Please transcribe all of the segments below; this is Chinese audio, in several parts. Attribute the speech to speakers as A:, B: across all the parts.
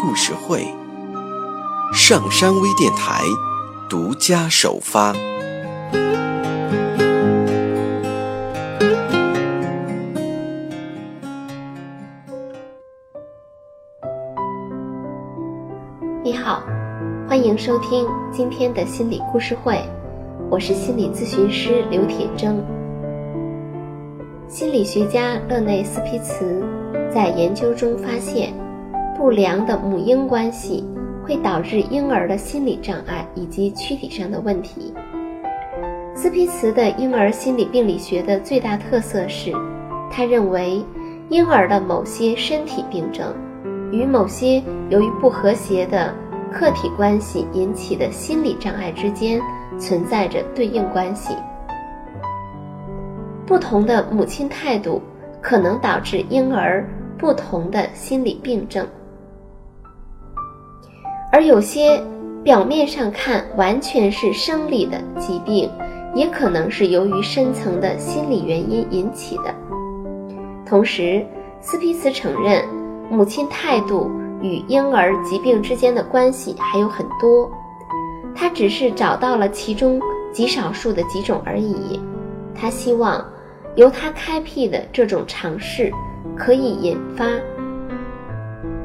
A: 故事会，上山微电台独家首发。
B: 你好，欢迎收听今天的心理故事会，我是心理咨询师刘铁铮。心理学家勒内斯皮茨在研究中发现，不良的母婴关系会导致婴儿的心理障碍以及躯体上的问题。斯皮茨的婴儿心理病理学的最大特色是，他认为婴儿的某些身体病症与某些由于不和谐的客体关系引起的心理障碍之间存在着对应关系。不同的母亲态度可能导致婴儿不同的心理病症，而有些表面上看完全是生理的疾病，也可能是由于深层的心理原因引起的。同时，斯皮茨承认，母亲态度与婴儿疾病之间的关系还有很多，他只是找到了其中极少数的几种而已。他希望。由他开辟的这种尝试，可以引发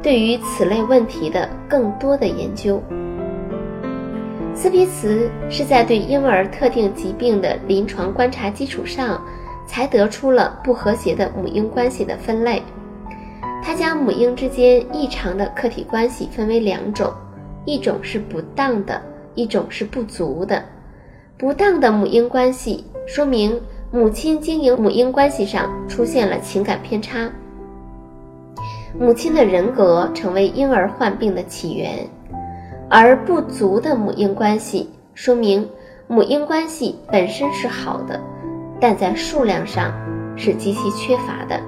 B: 对于此类问题的更多的研究。斯皮茨是在对婴儿特定疾病的临床观察基础上，才得出了不和谐的母婴关系的分类。他将母婴之间异常的客体关系分为两种：一种是不当的，一种是不足的。不当的母婴关系说明。母亲经营母婴关系上出现了情感偏差，母亲的人格成为婴儿患病的起源，而不足的母婴关系说明母婴关系本身是好的，但在数量上是极其缺乏的。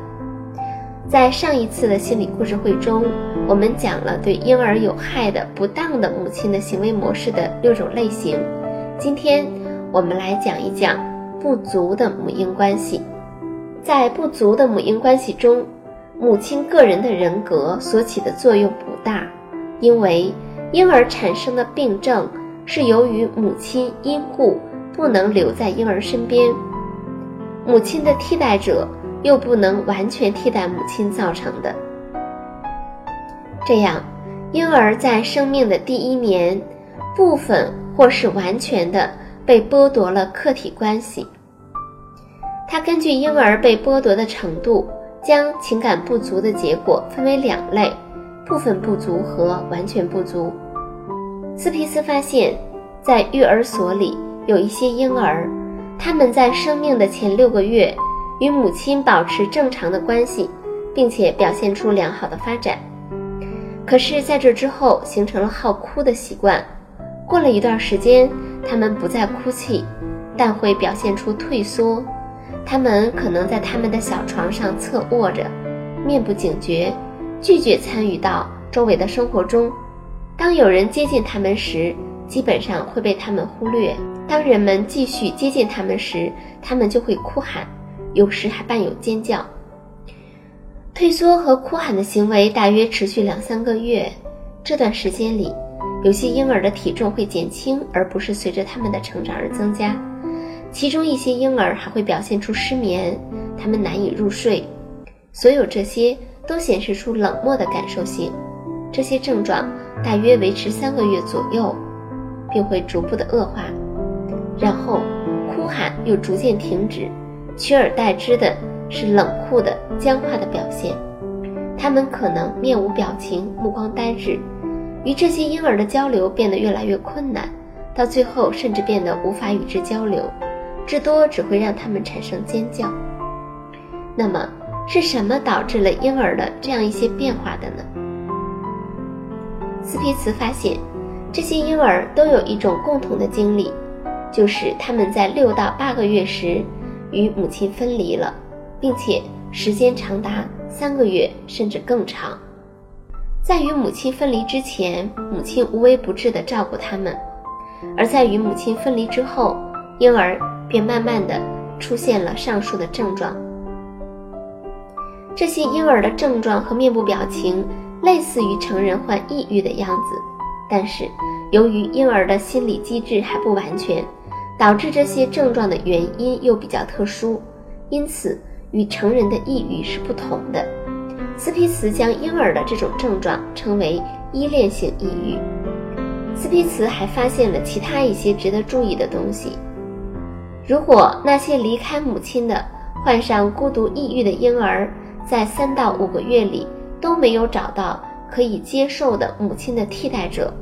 B: 在上一次的心理故事会中，我们讲了对婴儿有害的不当的母亲的行为模式的六种类型，今天我们来讲一讲。不足的母婴关系，在不足的母婴关系中，母亲个人的人格所起的作用不大，因为婴儿产生的病症是由于母亲因故不能留在婴儿身边，母亲的替代者又不能完全替代母亲造成的。这样，婴儿在生命的第一年，部分或是完全的。被剥夺了客体关系。他根据婴儿被剥夺的程度，将情感不足的结果分为两类：部分不足和完全不足。斯皮斯发现，在育儿所里有一些婴儿，他们在生命的前六个月与母亲保持正常的关系，并且表现出良好的发展。可是，在这之后形成了好哭的习惯。过了一段时间。他们不再哭泣，但会表现出退缩。他们可能在他们的小床上侧卧着，面部警觉，拒绝参与到周围的生活中。当有人接近他们时，基本上会被他们忽略。当人们继续接近他们时，他们就会哭喊，有时还伴有尖叫。退缩和哭喊的行为大约持续两三个月。这段时间里。有些婴儿的体重会减轻，而不是随着他们的成长而增加。其中一些婴儿还会表现出失眠，他们难以入睡。所有这些都显示出冷漠的感受性。这些症状大约维持三个月左右，并会逐步的恶化，然后哭喊又逐渐停止，取而代之的是冷酷的僵化的表现。他们可能面无表情，目光呆滞。与这些婴儿的交流变得越来越困难，到最后甚至变得无法与之交流，至多只会让他们产生尖叫。那么，是什么导致了婴儿的这样一些变化的呢？斯皮茨发现，这些婴儿都有一种共同的经历，就是他们在六到八个月时与母亲分离了，并且时间长达三个月甚至更长。在与母亲分离之前，母亲无微不至地照顾他们；而在与母亲分离之后，婴儿便慢慢地出现了上述的症状。这些婴儿的症状和面部表情类似于成人患抑郁的样子，但是由于婴儿的心理机制还不完全，导致这些症状的原因又比较特殊，因此与成人的抑郁是不同的。斯皮茨将婴儿的这种症状称为依恋性抑郁。斯皮茨还发现了其他一些值得注意的东西。如果那些离开母亲的、患上孤独抑郁的婴儿，在三到五个月里都没有找到可以接受的母亲的替代者，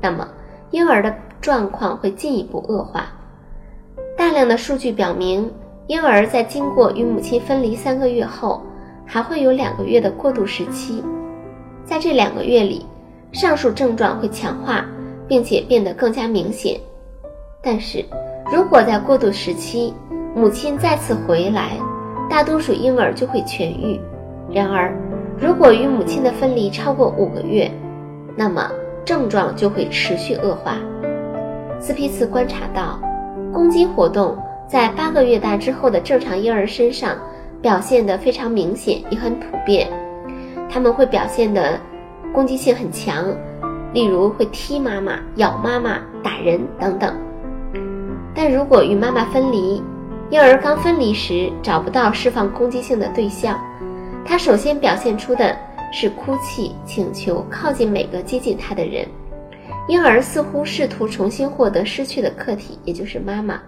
B: 那么婴儿的状况会进一步恶化。大量的数据表明，婴儿在经过与母亲分离三个月后。还会有两个月的过渡时期，在这两个月里，上述症状会强化，并且变得更加明显。但是，如果在过渡时期母亲再次回来，大多数婴儿就会痊愈。然而，如果与母亲的分离超过五个月，那么症状就会持续恶化。斯皮茨观察到，攻击活动在八个月大之后的正常婴儿身上。表现得非常明显，也很普遍。他们会表现的攻击性很强，例如会踢妈妈、咬妈妈、打人等等。但如果与妈妈分离，婴儿刚分离时找不到释放攻击性的对象，他首先表现出的是哭泣，请求靠近每个接近他的人。婴儿似乎试图重新获得失去的客体，也就是妈妈。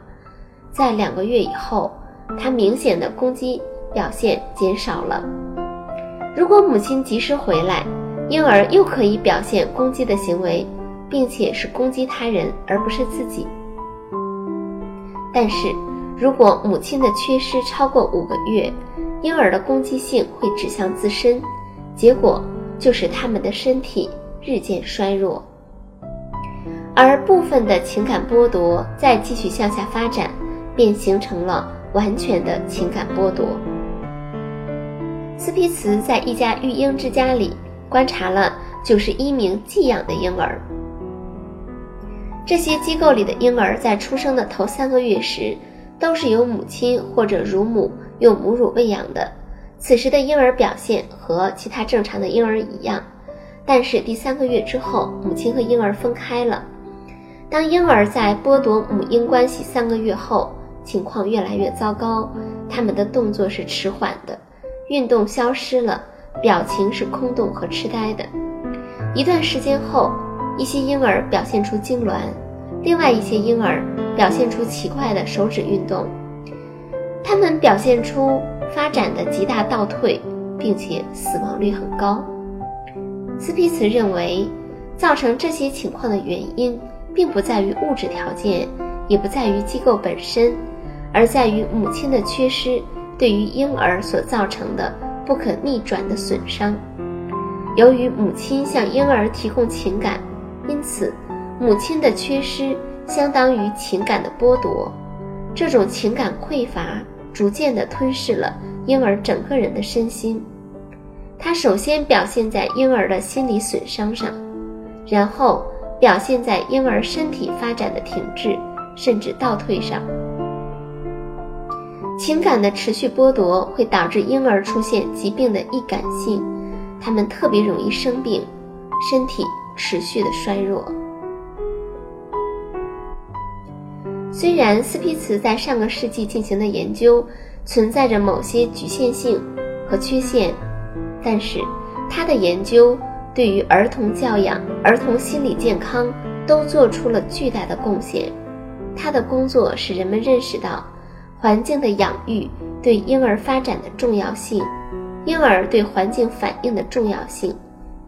B: 在两个月以后，他明显的攻击。表现减少了。如果母亲及时回来，婴儿又可以表现攻击的行为，并且是攻击他人而不是自己。但是，如果母亲的缺失超过五个月，婴儿的攻击性会指向自身，结果就是他们的身体日渐衰弱，而部分的情感剥夺再继续向下发展，便形成了完全的情感剥夺。斯皮茨在一家育婴之家里观察了九十一名寄养的婴儿。这些机构里的婴儿在出生的头三个月时，都是由母亲或者乳母用母乳喂养的。此时的婴儿表现和其他正常的婴儿一样，但是第三个月之后，母亲和婴儿分开了。当婴儿在剥夺母婴关系三个月后，情况越来越糟糕，他们的动作是迟缓的。运动消失了，表情是空洞和痴呆的。一段时间后，一些婴儿表现出痉挛，另外一些婴儿表现出奇怪的手指运动。他们表现出发展的极大倒退，并且死亡率很高。斯皮茨认为，造成这些情况的原因，并不在于物质条件，也不在于机构本身，而在于母亲的缺失。对于婴儿所造成的不可逆转的损伤，由于母亲向婴儿提供情感，因此母亲的缺失相当于情感的剥夺。这种情感匮乏逐渐地吞噬了婴儿整个人的身心。它首先表现在婴儿的心理损伤上，然后表现在婴儿身体发展的停滞甚至倒退上。情感的持续剥夺会导致婴儿出现疾病的易感性，他们特别容易生病，身体持续的衰弱。虽然斯皮茨在上个世纪进行的研究存在着某些局限性和缺陷，但是他的研究对于儿童教养、儿童心理健康都做出了巨大的贡献。他的工作使人们认识到。环境的养育对婴儿发展的重要性，婴儿对环境反应的重要性，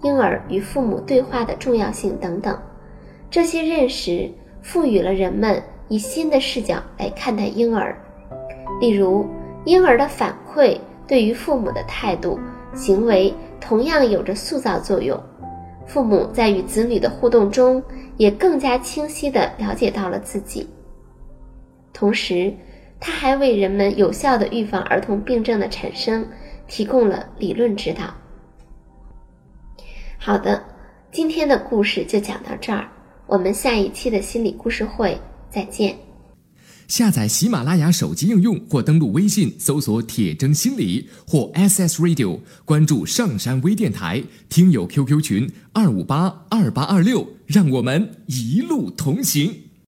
B: 婴儿与父母对话的重要性等等，这些认识赋予了人们以新的视角来看待婴儿。例如，婴儿的反馈对于父母的态度、行为同样有着塑造作用。父母在与子女的互动中，也更加清晰地了解到了自己。同时，他还为人们有效地预防儿童病症的产生提供了理论指导。好的，今天的故事就讲到这儿，我们下一期的心理故事会再见。
C: 下载喜马拉雅手机应用或登录微信搜索“铁铮心理”或 SS Radio，关注上山微电台，听友 QQ 群二五八二八二六，让我们一路同行。